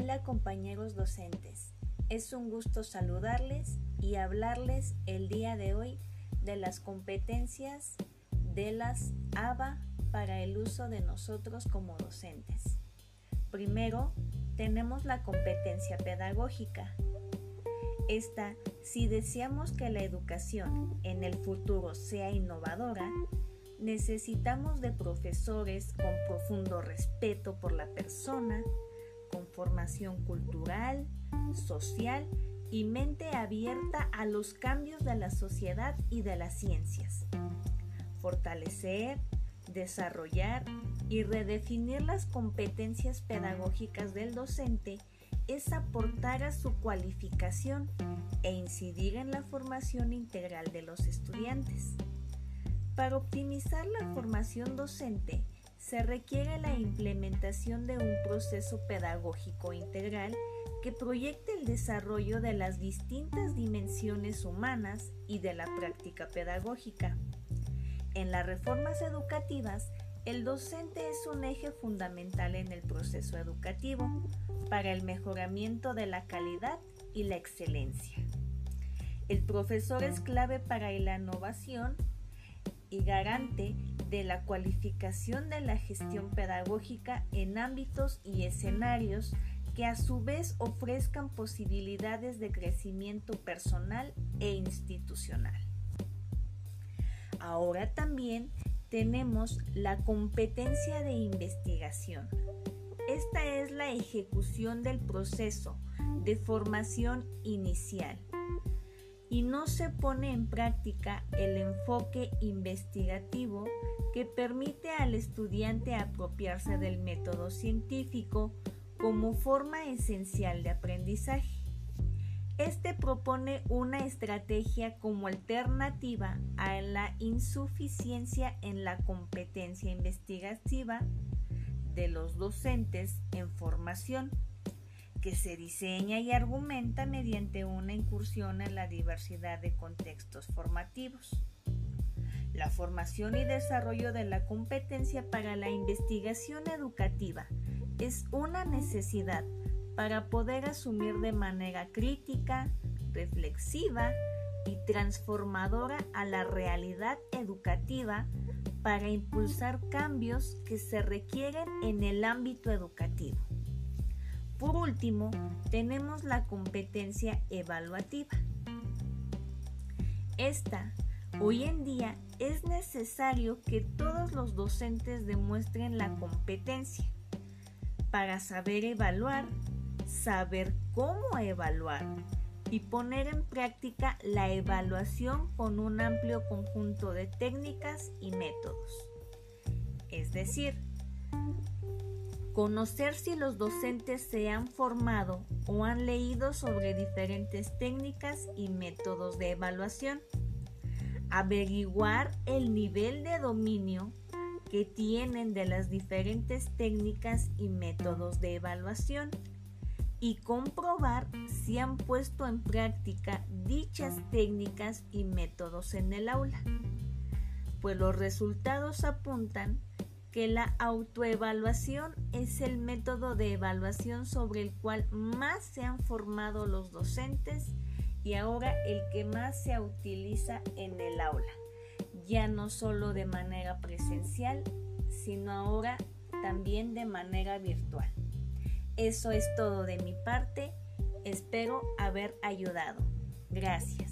Hola compañeros docentes, es un gusto saludarles y hablarles el día de hoy de las competencias de las ABA para el uso de nosotros como docentes. Primero, tenemos la competencia pedagógica. Esta, si deseamos que la educación en el futuro sea innovadora, necesitamos de profesores con profundo respeto por la persona, formación cultural, social y mente abierta a los cambios de la sociedad y de las ciencias. Fortalecer, desarrollar y redefinir las competencias pedagógicas del docente es aportar a su cualificación e incidir en la formación integral de los estudiantes. Para optimizar la formación docente, se requiere la implementación de un proceso pedagógico integral que proyecte el desarrollo de las distintas dimensiones humanas y de la práctica pedagógica. En las reformas educativas, el docente es un eje fundamental en el proceso educativo para el mejoramiento de la calidad y la excelencia. El profesor es clave para la innovación y garante de la cualificación de la gestión pedagógica en ámbitos y escenarios que a su vez ofrezcan posibilidades de crecimiento personal e institucional. Ahora también tenemos la competencia de investigación. Esta es la ejecución del proceso de formación inicial y no se pone en práctica el enfoque investigativo que permite al estudiante apropiarse del método científico como forma esencial de aprendizaje. Este propone una estrategia como alternativa a la insuficiencia en la competencia investigativa de los docentes en formación que se diseña y argumenta mediante una incursión en la diversidad de contextos formativos. La formación y desarrollo de la competencia para la investigación educativa es una necesidad para poder asumir de manera crítica, reflexiva y transformadora a la realidad educativa para impulsar cambios que se requieren en el ámbito educativo. Por último, tenemos la competencia evaluativa. Esta, hoy en día, es necesario que todos los docentes demuestren la competencia para saber evaluar, saber cómo evaluar y poner en práctica la evaluación con un amplio conjunto de técnicas y métodos. Es decir, Conocer si los docentes se han formado o han leído sobre diferentes técnicas y métodos de evaluación. Averiguar el nivel de dominio que tienen de las diferentes técnicas y métodos de evaluación y comprobar si han puesto en práctica dichas técnicas y métodos en el aula, pues los resultados apuntan que la autoevaluación es el método de evaluación sobre el cual más se han formado los docentes y ahora el que más se utiliza en el aula, ya no solo de manera presencial, sino ahora también de manera virtual. Eso es todo de mi parte, espero haber ayudado. Gracias.